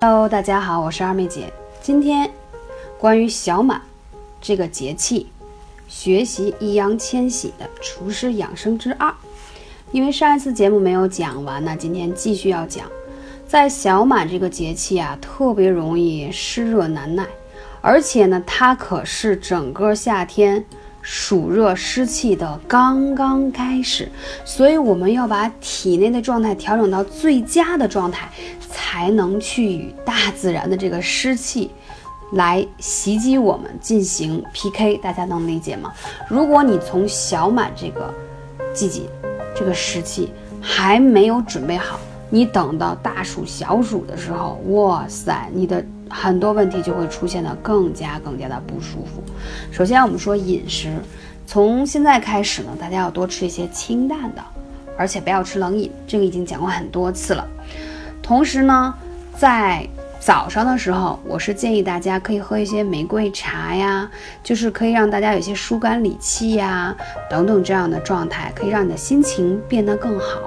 Hello，大家好，我是二妹姐。今天关于小满这个节气，学习易烊千玺的厨师养生之二。因为上一次节目没有讲完呢，今天继续要讲。在小满这个节气啊，特别容易湿热难耐，而且呢，它可是整个夏天。暑热湿气的刚刚开始，所以我们要把体内的状态调整到最佳的状态，才能去与大自然的这个湿气来袭击我们进行 PK。大家能理解吗？如果你从小满这个季节，这个湿气还没有准备好，你等到大暑小暑的时候，哇塞，你的。很多问题就会出现的更加更加的不舒服。首先，我们说饮食，从现在开始呢，大家要多吃一些清淡的，而且不要吃冷饮，这个已经讲过很多次了。同时呢，在早上的时候，我是建议大家可以喝一些玫瑰茶呀，就是可以让大家有些疏肝理气呀等等这样的状态，可以让你的心情变得更好。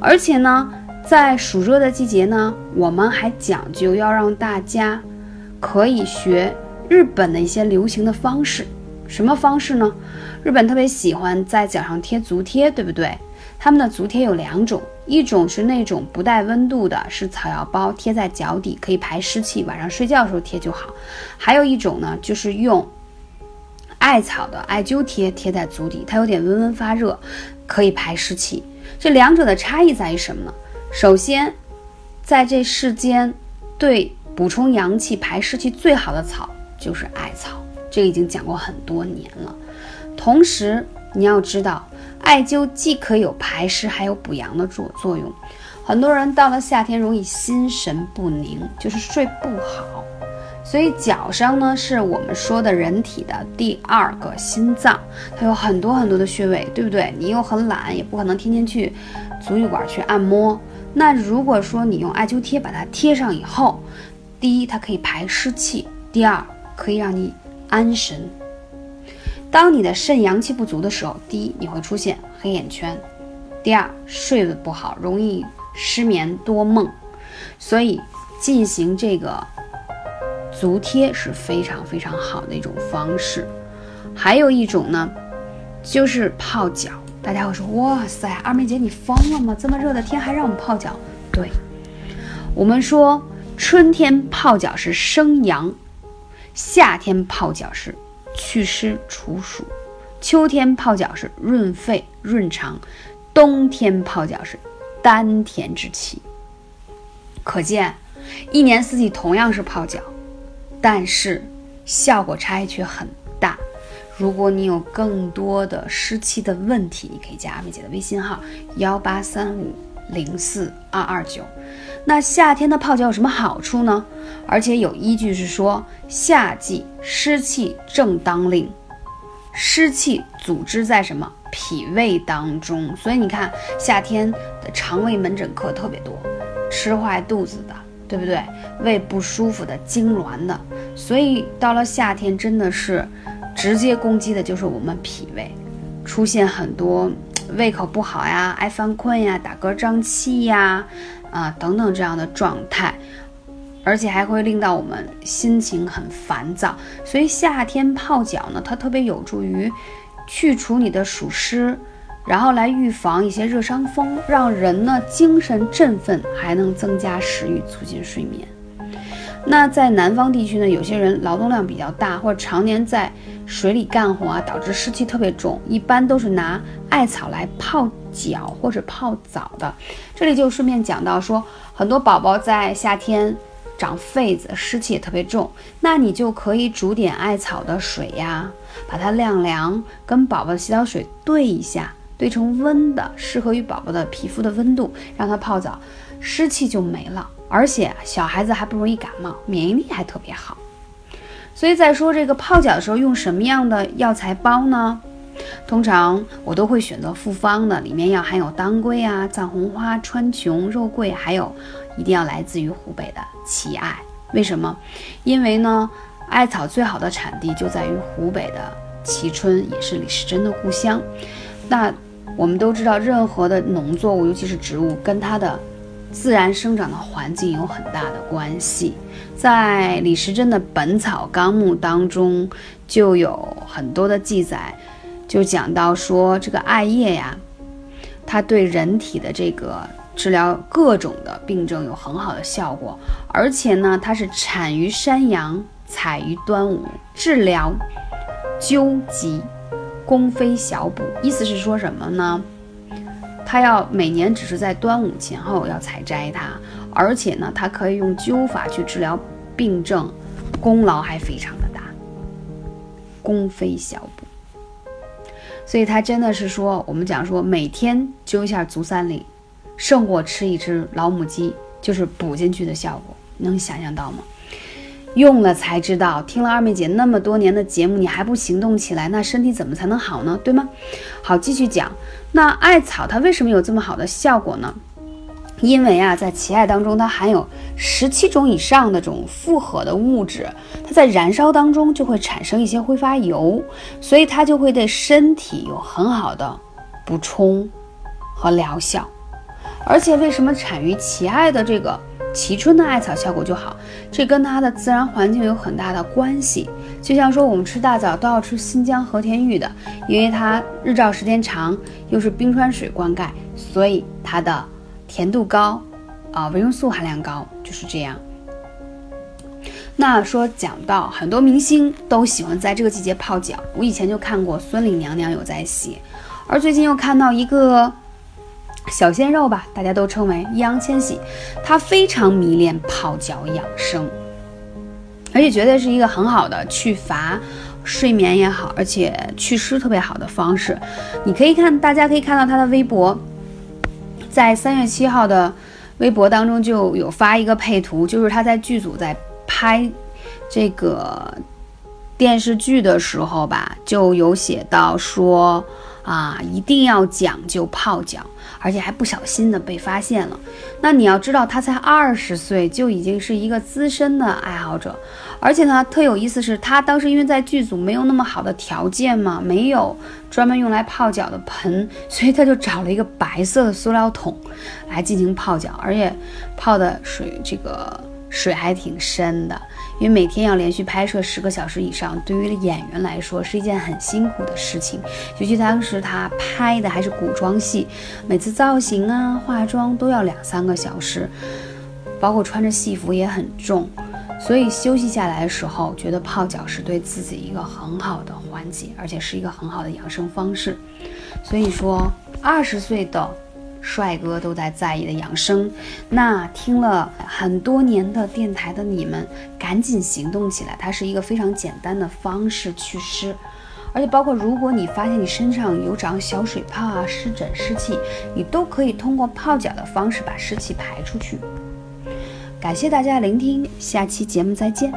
而且呢。在暑热的季节呢，我们还讲究要让大家可以学日本的一些流行的方式。什么方式呢？日本特别喜欢在脚上贴足贴，对不对？他们的足贴有两种，一种是那种不带温度的，是草药包，贴在脚底可以排湿气，晚上睡觉的时候贴就好。还有一种呢，就是用艾草的艾灸贴贴在足底，它有点温温发热，可以排湿气。这两者的差异在于什么呢？首先，在这世间，对补充阳气、排湿气最好的草就是艾草，这个已经讲过很多年了。同时，你要知道，艾灸既可以有排湿，还有补阳的作作用。很多人到了夏天容易心神不宁，就是睡不好。所以脚上呢，是我们说的人体的第二个心脏，它有很多很多的穴位，对不对？你又很懒，也不可能天天去足浴馆去按摩。那如果说你用艾灸贴把它贴上以后，第一，它可以排湿气；第二，可以让你安神。当你的肾阳气不足的时候，第一，你会出现黑眼圈；第二，睡得不好，容易失眠多梦。所以进行这个足贴是非常非常好的一种方式。还有一种呢，就是泡脚。大家会说：“哇塞，二妹姐你疯了吗？这么热的天还让我们泡脚？”对，我们说春天泡脚是生阳，夏天泡脚是祛湿除暑，秋天泡脚是润肺润肠，冬天泡脚是丹田之气。可见，一年四季同样是泡脚，但是效果差异却很大。如果你有更多的湿气的问题，你可以加阿美姐的微信号幺八三五零四二二九。那夏天的泡脚有什么好处呢？而且有依据是说，夏季湿气正当令，湿气组织在什么脾胃当中，所以你看夏天的肠胃门诊科特别多，吃坏肚子的，对不对？胃不舒服的、痉挛的，所以到了夏天真的是。直接攻击的就是我们脾胃，出现很多胃口不好呀、爱犯困呀、打嗝胀气呀，啊等等这样的状态，而且还会令到我们心情很烦躁。所以夏天泡脚呢，它特别有助于去除你的暑湿，然后来预防一些热伤风，让人呢精神振奋，还能增加食欲，促进睡眠。那在南方地区呢，有些人劳动量比较大，或者常年在水里干活啊，导致湿气特别重，一般都是拿艾草来泡脚或者泡澡的。这里就顺便讲到说，很多宝宝在夏天长痱子，湿气也特别重，那你就可以煮点艾草的水呀，把它晾凉，跟宝宝的洗澡水兑一下，兑成温的，适合于宝宝的皮肤的温度，让他泡澡，湿气就没了。而且小孩子还不容易感冒，免疫力还特别好。所以在说这个泡脚的时候用什么样的药材包呢？通常我都会选择复方的，里面要含有当归啊、藏红花、川穹、肉桂，还有一定要来自于湖北的奇艾。为什么？因为呢，艾草最好的产地就在于湖北的蕲春，也是李时珍的故乡。那我们都知道，任何的农作物，尤其是植物，跟它的自然生长的环境有很大的关系。在李时珍的《本草纲目》当中就有很多的记载，就讲到说这个艾叶呀，它对人体的这个治疗各种的病症有很好的效果，而且呢，它是产于山阳，采于端午，治疗纠疾，功非小补。意思是说什么呢？它要每年只是在端午前后要采摘它，而且呢，它可以用灸法去治疗病症，功劳还非常的大，功非小补。所以它真的是说，我们讲说每天灸一下足三里，胜过吃一只老母鸡，就是补进去的效果，能想象到吗？用了才知道，听了二妹姐那么多年的节目，你还不行动起来，那身体怎么才能好呢？对吗？好，继续讲，那艾草它为什么有这么好的效果呢？因为啊，在奇艾当中，它含有十七种以上的这种复合的物质，它在燃烧当中就会产生一些挥发油，所以它就会对身体有很好的补充和疗效。而且，为什么产于奇艾的这个蕲春的艾草效果就好？这跟它的自然环境有很大的关系。就像说，我们吃大枣都要吃新疆和田玉的，因为它日照时间长，又是冰川水灌溉，所以它的。甜度高，啊，维生素含量高，就是这样。那说讲到很多明星都喜欢在这个季节泡脚，我以前就看过孙俪娘娘有在写，而最近又看到一个小鲜肉吧，大家都称为易烊千玺，他非常迷恋泡脚养生，而且绝对是一个很好的去乏睡眠也好，而且祛湿特别好的方式。你可以看，大家可以看到他的微博。在三月七号的微博当中就有发一个配图，就是他在剧组在拍这个电视剧的时候吧，就有写到说啊，一定要讲究泡脚，而且还不小心的被发现了。那你要知道，他才二十岁就已经是一个资深的爱好者。而且呢，特有意思是他当时因为在剧组没有那么好的条件嘛，没有专门用来泡脚的盆，所以他就找了一个白色的塑料桶来进行泡脚，而且泡的水这个水还挺深的，因为每天要连续拍摄十个小时以上，对于演员来说是一件很辛苦的事情，尤其当时他拍的还是古装戏，每次造型啊、化妆都要两三个小时，包括穿着戏服也很重。所以休息下来的时候，觉得泡脚是对自己一个很好的缓解，而且是一个很好的养生方式。所以说，二十岁的帅哥都在在意的养生，那听了很多年的电台的你们，赶紧行动起来！它是一个非常简单的方式祛湿，而且包括如果你发现你身上有长小水泡啊、湿疹、湿气，你都可以通过泡脚的方式把湿气排出去。感谢大家聆听，下期节目再见。